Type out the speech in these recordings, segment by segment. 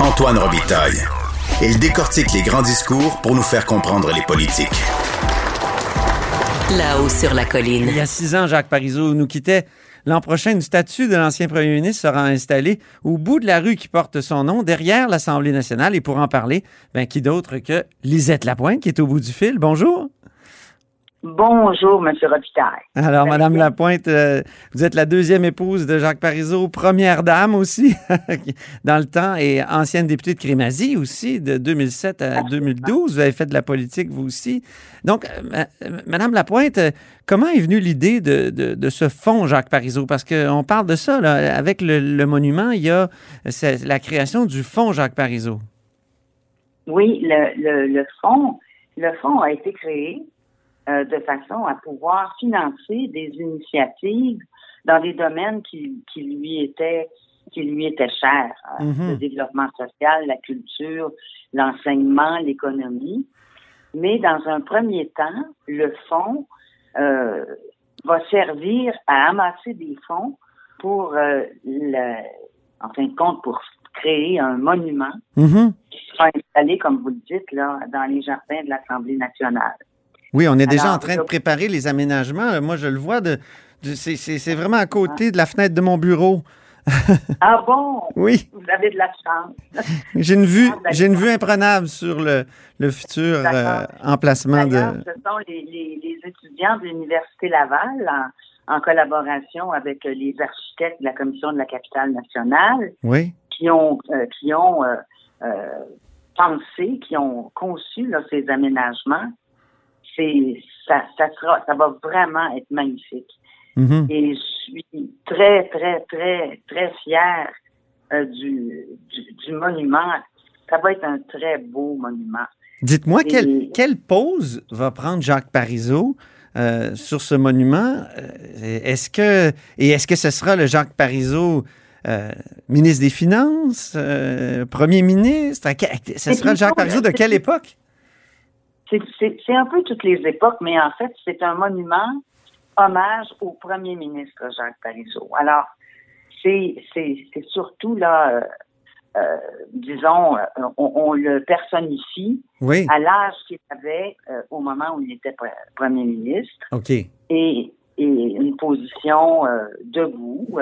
Antoine Robitaille. Il décortique les grands discours pour nous faire comprendre les politiques. Là-haut sur la colline. Il y a six ans, Jacques Parizeau nous quittait. L'an prochain, une statue de l'ancien premier ministre sera installée au bout de la rue qui porte son nom, derrière l'Assemblée nationale. Et pour en parler, ben, qui d'autre que Lisette Lapointe, qui est au bout du fil? Bonjour. Bonjour, M. Robitaille. Alors, Madame Lapointe, euh, vous êtes la deuxième épouse de Jacques Parizeau, première dame aussi dans le temps et ancienne députée de Crémazie aussi, de 2007 à 2012. Vous avez fait de la politique, vous aussi. Donc, euh, Madame Lapointe, comment est venue l'idée de, de, de, ce fonds Jacques Parizeau? Parce qu'on parle de ça, là, avec le, le, monument, il y a la création du fonds Jacques Parizeau. Oui, le, le, le fonds, le fonds a été créé euh, de façon à pouvoir financer des initiatives dans des domaines qui, qui lui étaient qui lui étaient chers, euh, Mhm. le développement social, la culture, l'enseignement, l'économie. Mais dans un premier temps, le fonds euh, va servir à amasser des fonds pour, euh, le, en fin de compte, pour créer un monument Mhm. qui sera installé, comme vous le dites, là, dans les jardins de l'Assemblée nationale. Oui, on est déjà Alors, en train de préparer les aménagements. Euh, Moi, je le vois. De, de- c'est- vraiment à côté de la fenêtre de mon bureau. Ah bon? Oui, Vous avez de la chance. j'ai une vue, Ah, j'ai une vue imprenable sur le, le futur euh, emplacement de. ce sont les, les- les étudiants de l'Université Laval, en, en collaboration avec euh, les architectes de la Commission de la capitale nationale, Oui. qui ont, euh, qui ont euh, pensé, qui ont conçu là, ces aménagements. C'est, ça, ça, sera, ça va vraiment être magnifique. Mhm. Et je suis très, très, très, très fière euh, du, du, du monument. Ça va être un très beau monument. Dites-moi, Et- quelle, quelle pose va prendre Jacques Parizeau euh, sur ce monument? Euh, Est-ce que, et est-ce que ce sera le Jacques Parizeau, euh, ministre des Finances, euh, premier ministre? À ce sera le Jacques Parizeau de quelle époque? C'est- un peu toutes les époques, mais en fait, c'est un monument hommage au premier ministre Jacques Parizeau. Alors, c'est surtout là, euh, euh, disons, euh, on, on le personnifie Oui. à l'âge qu'il avait euh, au moment où il était pre- premier ministre OK. et, et une position debout.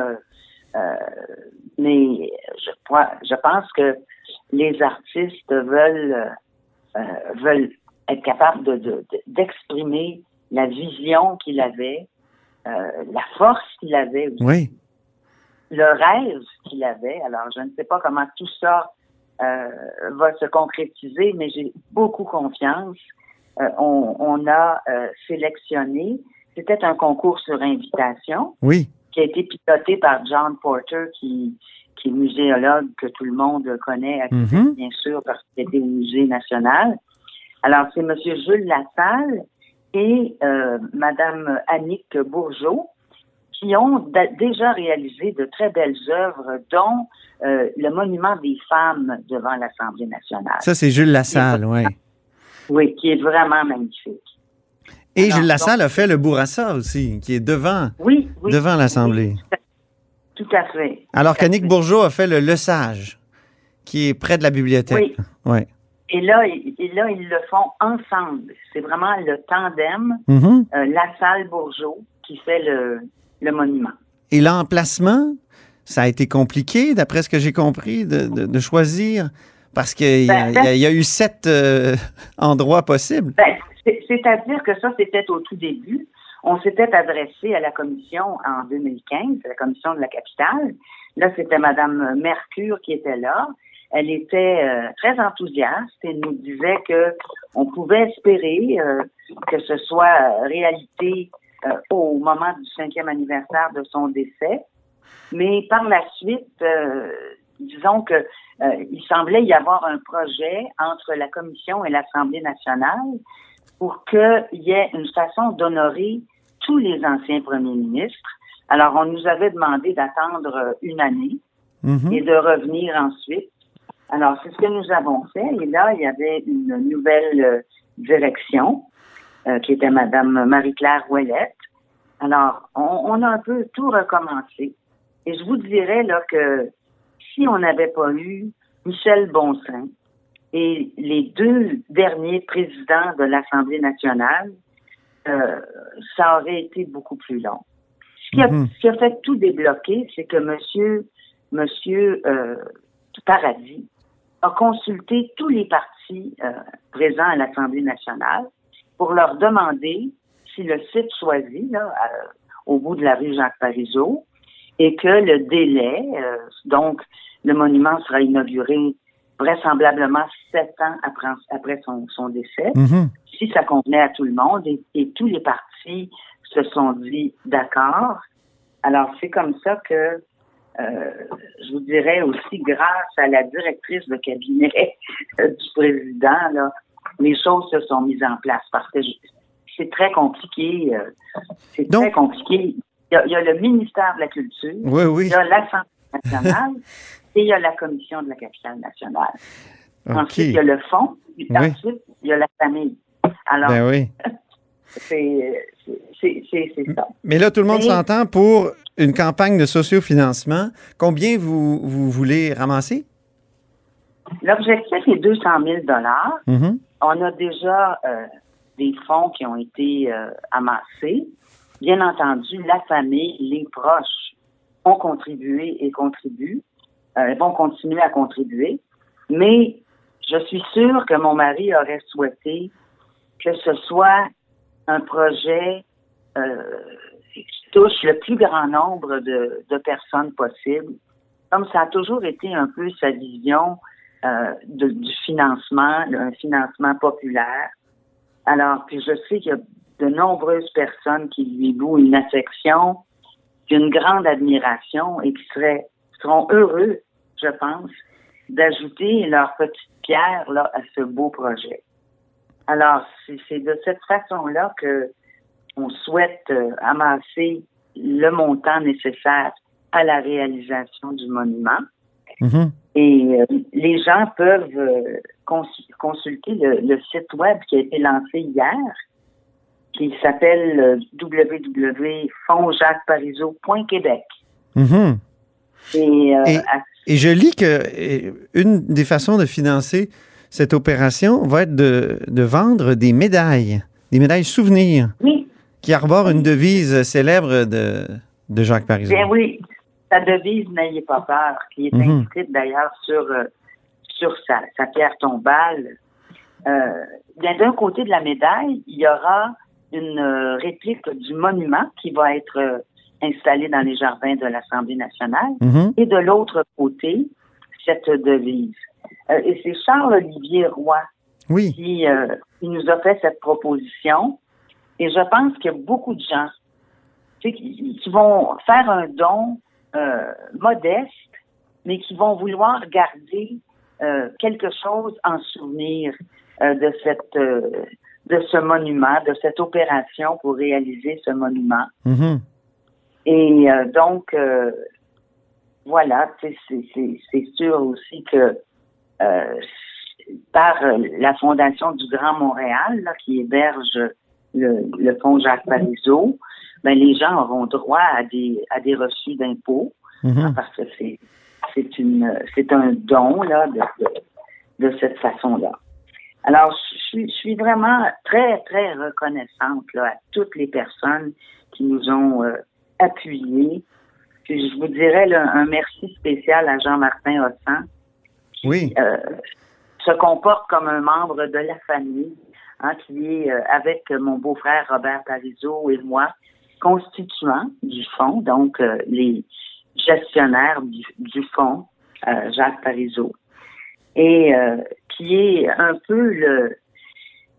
mais je, crois- je pense que les artistes veulent veulent être capables de- de- de- d'exprimer la vision qu'il avait, euh, la force qu'il avait aussi, Oui. le rêve qu'il avait. Alors, je ne sais pas comment tout ça euh, va se concrétiser, mais j'ai beaucoup confiance. Euh, on, on a sélectionné, c'était un concours sur invitation Oui. qui a été piloté par John Porter, qui, qui est muséologue que tout le monde connaît, à Québec, Mhm. bien sûr, parce qu'il était au Musée national. Alors, c'est M. Jules Lassalle et euh, Mme Annick Bourgeot qui ont déjà réalisé de très belles œuvres, dont euh, le monument des femmes devant l'Assemblée nationale. Ça, c'est Jules Lassalle, oui. Oui, qui est vraiment magnifique. Et Alors, Jules Lassalle donc- a fait le Bourassa aussi, qui est devant, Oui, oui. devant l'Assemblée. oui, tout à fait. Alors Tout qu'Annick. Bourgeot a fait le Le Sage, qui est près de la bibliothèque. Oui. Et là, ils, et là, ils le font ensemble. C'est vraiment le tandem Mhm. euh, Lassalle-Bourgeot qui fait le, le monument. Et l'emplacement, ça a été compliqué, d'après ce que j'ai compris, de, de- de choisir, parce qu'il y, a- Ben, y y a eu sept euh, endroits possibles. Ben, c'est- C'est-à-dire que ça, c'était au tout début. On s'était adressé à la commission en 2015, à la commission de la capitale. Là, c'était Madame Mercure qui était là. Elle était euh, très enthousiaste et nous disait que on pouvait espérer euh, que ce soit euh, réalité euh, au moment du cinquième anniversaire de son décès. Mais par la suite, euh, disons que euh, il semblait y avoir un projet entre la Commission et l'Assemblée nationale pour qu'il y ait une façon d'honorer tous les anciens premiers ministres. Alors, on nous avait demandé d'attendre une année Mhm. et de revenir ensuite. Alors, c'est ce que nous avons fait. Et là, il y avait une nouvelle euh, direction euh, qui était Madame Marie-Claire Ouellette. Alors, on, on a un peu tout recommencé. Et je vous dirais là que si on n'avait pas eu Michel Bonsin et les deux derniers présidents de l'Assemblée nationale, euh, ça aurait été beaucoup plus long. Ce qui a, Mhm. ce qui a fait tout débloquer, c'est que Monsieur, Monsieur euh, Paradis a consulté tous les partis euh, présents à l'Assemblée nationale pour leur demander si le site choisi, là, euh, au bout de la rue Jacques Parizeau, et que le délai, euh, donc le monument sera inauguré vraisemblablement sept ans après, après son, son décès, Mhm. si ça convenait à tout le monde et, et tous les partis se sont dit d'accord. Alors c'est comme ça que je vous dirais aussi grâce à la directrice de cabinet euh, du président, là, les choses se sont mises en place parce que c'est très compliqué. euh, c'est très compliqué. Il y, a, il y a le ministère de la Culture, Oui, oui. il y a l'Assemblée nationale et il y a la Commission de la capitale nationale. Ensuite, il y a le fonds, puis Oui. ensuite, il y a la famille. Alors, Ben oui. c'est c'est- ça. Mais là, tout le monde s'entend pour une campagne de sociofinancement. Combien vous, vous voulez ramasser? L'objectif est 200 000 Mhm. On a déjà euh, des fonds qui ont été euh, amassés. Bien entendu, la famille, les proches ont contribué et contribuent, euh, vont continuer à contribuer. Mais je suis sûre que mon mari aurait souhaité que ce soit un projet euh, qui touche le plus grand nombre de, de personnes possible. Comme ça a toujours été un peu sa vision euh, de- du financement, un financement populaire. Alors, puis je sais qu'il y a de nombreuses personnes qui lui vouent une affection, une grande admiration et qui seraient seront heureux, je pense, d'ajouter leur petite pierre là, à ce beau projet. Alors, c'est de cette façon-là que on souhaite euh, amasser le montant nécessaire à la réalisation du monument. Mhm. Et euh, les gens peuvent euh, cons- consulter le, le site web qui a été lancé hier, qui s'appelle www.fondsjacquesparizeau.québec. Mhm. Et, Et- je lis que une des façons de financer cette opération va être de, de vendre des médailles, des médailles souvenirs oui, qui arborent une devise célèbre de, de Jacques Parizeau. bien oui, sa devise N'ayez pas peur, qui est Mhm. inscrite d'ailleurs sur, euh, sur sa, sa pierre tombale. Euh, bien, d'un côté de la médaille, il y aura une euh, réplique du monument qui va être euh, installé dans les jardins de l'Assemblée nationale. Mhm. Et de l'autre côté, cette devise. Euh, et c'est Charles-Olivier Roy Oui. qui, euh, qui nous a fait cette proposition. Et je pense qu'il y a beaucoup de gens qui, qui vont faire un don euh, modeste, mais qui vont vouloir garder euh, quelque chose en souvenir de cette de ce monument, de cette opération pour réaliser ce monument. Mhm. Et donc, voilà, c'est- sûr aussi que par euh, la Fondation du Grand Montréal, là, qui héberge le, le fonds Jacques Parizeau, ben, les gens auront droit à des, à des reçus d'impôts Mhm. parce que c'est c'est une c'est un don là de, de, de cette façon-là. Alors, je suis, je suis vraiment très, très reconnaissante là, à toutes les personnes qui nous ont euh, appuyés. Puis je vous dirais là, un merci spécial à Jean-Martin Hossan, Oui. euh, se comporte comme un membre de la famille, hein, qui est euh, avec mon beau-frère Robert Parizeau et moi, constituant du fonds, donc euh, les gestionnaires du, du fonds, Jacques Parizeau, et qui est un peu le,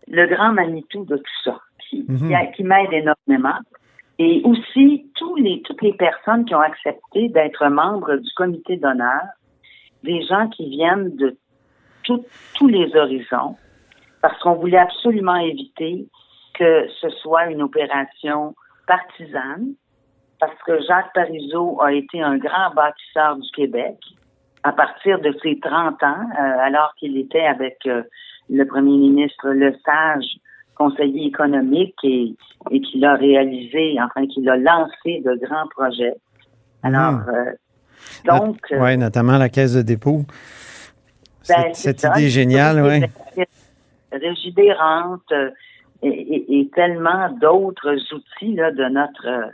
le grand Manitou de tout ça, qui, Mhm. qui m'aide énormément. Et aussi tous les, toutes les personnes qui ont accepté d'être membres du comité d'honneur des gens qui viennent de tous les horizons, parce qu'on voulait absolument éviter que ce soit une opération partisane, parce que Jacques Parizeau a été un grand bâtisseur du Québec à partir de ses 30 ans, euh, alors qu'il était avec euh, le premier ministre Le Sage, conseiller économique, et, et qu'il a réalisé, enfin, qu'il a lancé de grands projets. Alors, Mhm. euh, donc... euh, Oui, notamment la caisse de dépôt. ben, Cette, ça, idée géniale, oui. Régidérante euh, et, et- et tellement d'autres outils là, de notre euh,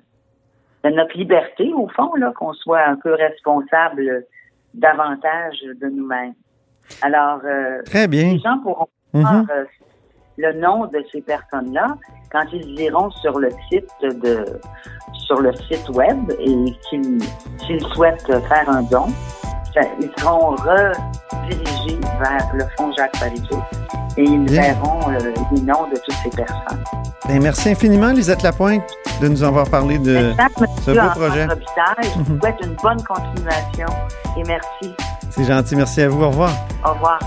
de notre liberté, au fond, là, qu'on soit un peu responsable davantage de nous-mêmes. Alors, euh, Très bien. les gens pourront voir euh, le nom de ces personnes-là quand ils iront sur le site de sur le site web et qu'ils s'ils souhaitent faire un don, ça- ils seront redirigés vers le fonds Jacques Parizeau et ils Bien. verront euh, les noms de toutes ces personnes. Ben, merci infiniment, Lisette Lapointe, de nous avoir parlé de ce beau projet. Je vous Mhm. souhaite une bonne continuation et merci. C'est gentil. Merci à vous. Au revoir. Au revoir.